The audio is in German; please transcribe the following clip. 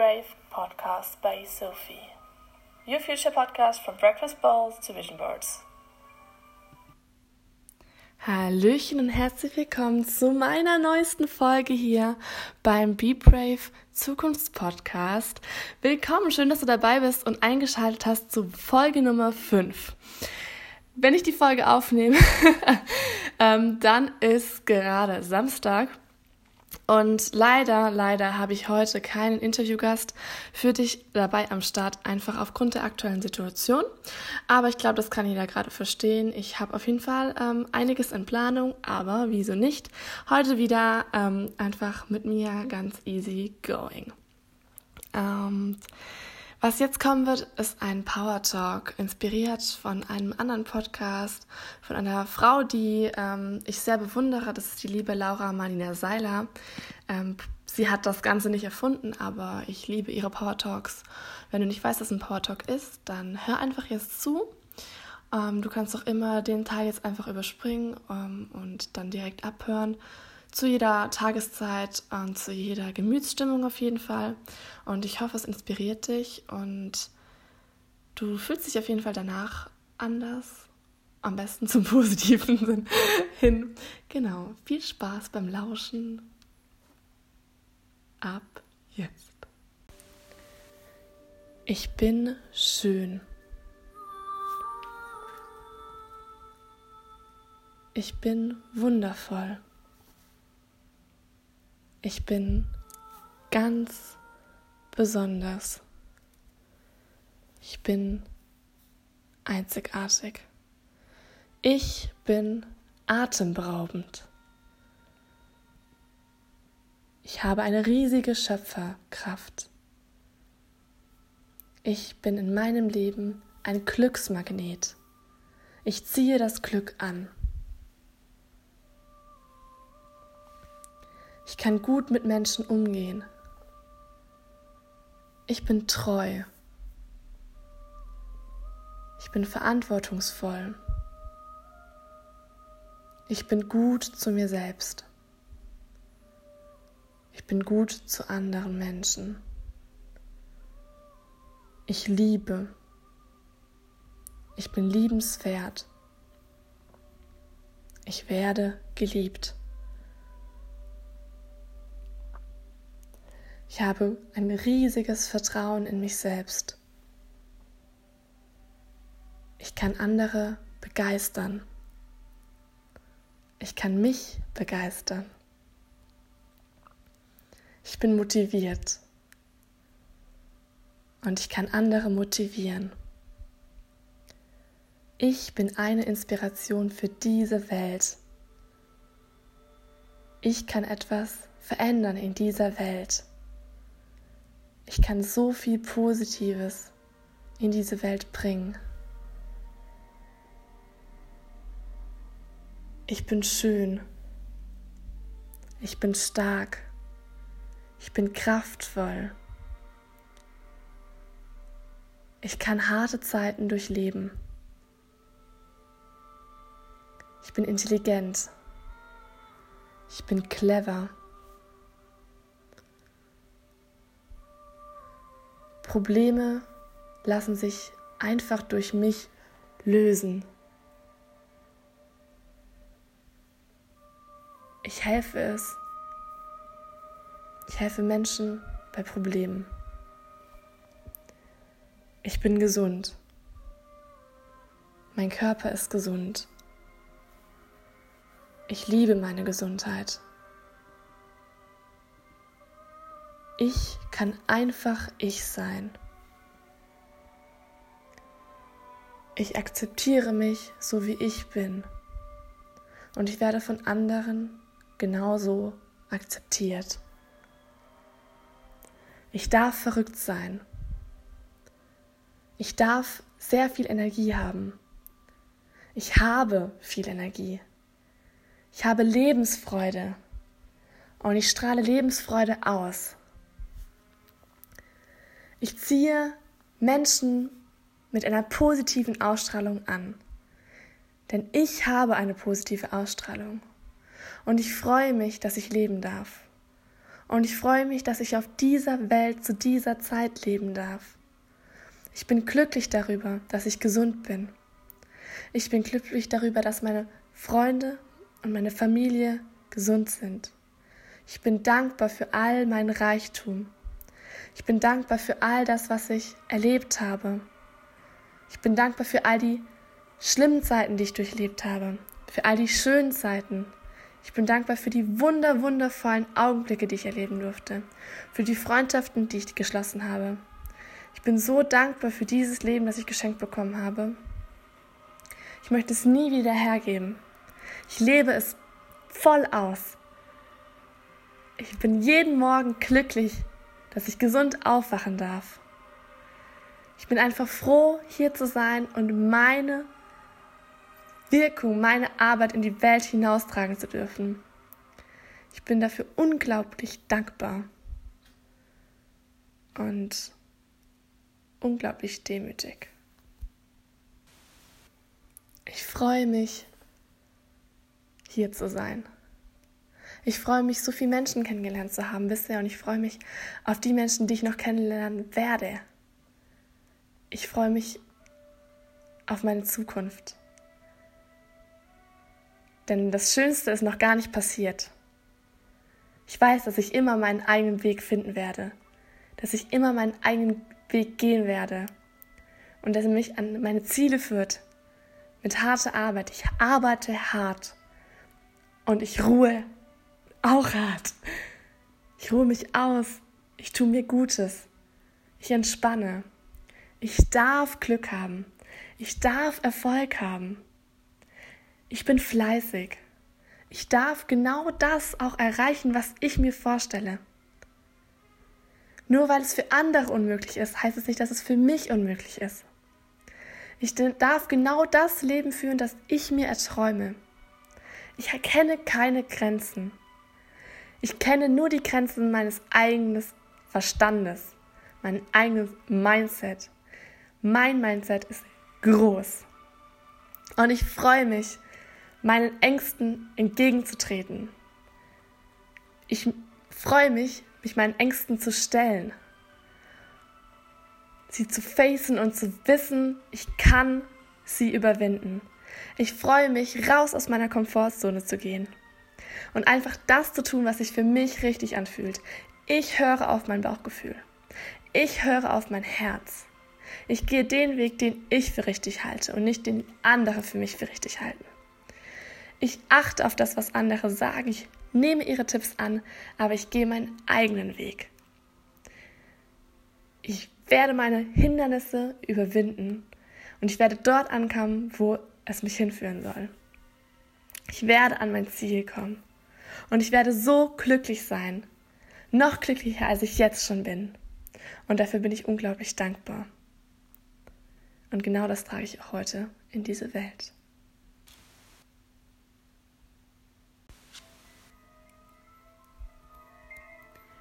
Brave podcast by Sophie. Your future podcast from breakfast bowls to vision boards. Hallöchen und herzlich willkommen zu meiner neuesten Folge hier beim Be Brave Zukunftspodcast. Willkommen, schön, dass du dabei bist und eingeschaltet hast zu Folge Nummer 5. Wenn ich die Folge aufnehme, ähm, dann ist gerade Samstag und leider, leider habe ich heute keinen Interviewgast für dich dabei am Start, einfach aufgrund der aktuellen Situation. Aber ich glaube, das kann jeder gerade verstehen. Ich habe auf jeden Fall ähm, einiges in Planung, aber wieso nicht? Heute wieder ähm, einfach mit mir ganz easy going. Ähm, was jetzt kommen wird, ist ein Power Talk, inspiriert von einem anderen Podcast, von einer Frau, die ähm, ich sehr bewundere. Das ist die liebe Laura Marlina Seiler. Ähm, sie hat das Ganze nicht erfunden, aber ich liebe ihre Power Talks. Wenn du nicht weißt, was ein Power Talk ist, dann hör einfach jetzt zu. Ähm, du kannst auch immer den Teil jetzt einfach überspringen ähm, und dann direkt abhören zu jeder Tageszeit und zu jeder Gemütsstimmung auf jeden Fall. Und ich hoffe, es inspiriert dich und du fühlst dich auf jeden Fall danach anders. Am besten zum positiven Sinn hin. Genau. Viel Spaß beim Lauschen. Ab jetzt. Ich bin schön. Ich bin wundervoll. Ich bin ganz besonders. Ich bin einzigartig. Ich bin atemberaubend. Ich habe eine riesige Schöpferkraft. Ich bin in meinem Leben ein Glücksmagnet. Ich ziehe das Glück an. Ich kann gut mit Menschen umgehen. Ich bin treu. Ich bin verantwortungsvoll. Ich bin gut zu mir selbst. Ich bin gut zu anderen Menschen. Ich liebe. Ich bin liebenswert. Ich werde geliebt. Ich habe ein riesiges Vertrauen in mich selbst. Ich kann andere begeistern. Ich kann mich begeistern. Ich bin motiviert. Und ich kann andere motivieren. Ich bin eine Inspiration für diese Welt. Ich kann etwas verändern in dieser Welt. Ich kann so viel Positives in diese Welt bringen. Ich bin schön. Ich bin stark. Ich bin kraftvoll. Ich kann harte Zeiten durchleben. Ich bin intelligent. Ich bin clever. Probleme lassen sich einfach durch mich lösen. Ich helfe es. Ich helfe Menschen bei Problemen. Ich bin gesund. Mein Körper ist gesund. Ich liebe meine Gesundheit. Ich kann einfach ich sein. Ich akzeptiere mich so wie ich bin und ich werde von anderen genauso akzeptiert. Ich darf verrückt sein. Ich darf sehr viel Energie haben. Ich habe viel Energie. Ich habe Lebensfreude und ich strahle Lebensfreude aus. Ich ziehe Menschen mit einer positiven Ausstrahlung an. Denn ich habe eine positive Ausstrahlung. Und ich freue mich, dass ich leben darf. Und ich freue mich, dass ich auf dieser Welt zu dieser Zeit leben darf. Ich bin glücklich darüber, dass ich gesund bin. Ich bin glücklich darüber, dass meine Freunde und meine Familie gesund sind. Ich bin dankbar für all meinen Reichtum. Ich bin dankbar für all das, was ich erlebt habe. Ich bin dankbar für all die schlimmen Zeiten, die ich durchlebt habe, für all die schönen Zeiten, ich bin dankbar für die wunder, wundervollen Augenblicke, die ich erleben durfte, für die Freundschaften, die ich geschlossen habe. Ich bin so dankbar für dieses Leben, das ich geschenkt bekommen habe. Ich möchte es nie wieder hergeben. Ich lebe es voll aus. Ich bin jeden Morgen glücklich, dass ich gesund aufwachen darf. Ich bin einfach froh, hier zu sein und meine Wirkung, meine Arbeit in die Welt hinaustragen zu dürfen. Ich bin dafür unglaublich dankbar und unglaublich demütig. Ich freue mich, hier zu sein. Ich freue mich, so viele Menschen kennengelernt zu haben bisher und ich freue mich auf die Menschen, die ich noch kennenlernen werde. Ich freue mich auf meine Zukunft. Denn das Schönste ist noch gar nicht passiert. Ich weiß, dass ich immer meinen eigenen Weg finden werde, dass ich immer meinen eigenen Weg gehen werde und dass er mich an meine Ziele führt. Mit harter Arbeit. Ich arbeite hart und ich ruhe auch hart. Ich ruhe mich aus. Ich tue mir Gutes. Ich entspanne. Ich darf Glück haben. Ich darf Erfolg haben. Ich bin fleißig. Ich darf genau das auch erreichen, was ich mir vorstelle. Nur weil es für andere unmöglich ist, heißt es nicht, dass es für mich unmöglich ist. Ich darf genau das Leben führen, das ich mir erträume. Ich erkenne keine Grenzen. Ich kenne nur die Grenzen meines eigenen Verstandes, mein eigenes Mindset. Mein Mindset ist groß. Und ich freue mich, meinen Ängsten entgegenzutreten. Ich freue mich, mich meinen Ängsten zu stellen, sie zu facen und zu wissen, ich kann sie überwinden. Ich freue mich, raus aus meiner Komfortzone zu gehen und einfach das zu tun, was sich für mich richtig anfühlt. Ich höre auf mein Bauchgefühl. Ich höre auf mein Herz. Ich gehe den Weg, den ich für richtig halte und nicht den andere für mich für richtig halten. Ich achte auf das, was andere sagen. Ich nehme ihre Tipps an, aber ich gehe meinen eigenen Weg. Ich werde meine Hindernisse überwinden und ich werde dort ankommen, wo es mich hinführen soll. Ich werde an mein Ziel kommen und ich werde so glücklich sein, noch glücklicher als ich jetzt schon bin. Und dafür bin ich unglaublich dankbar. Und genau das trage ich auch heute in diese Welt.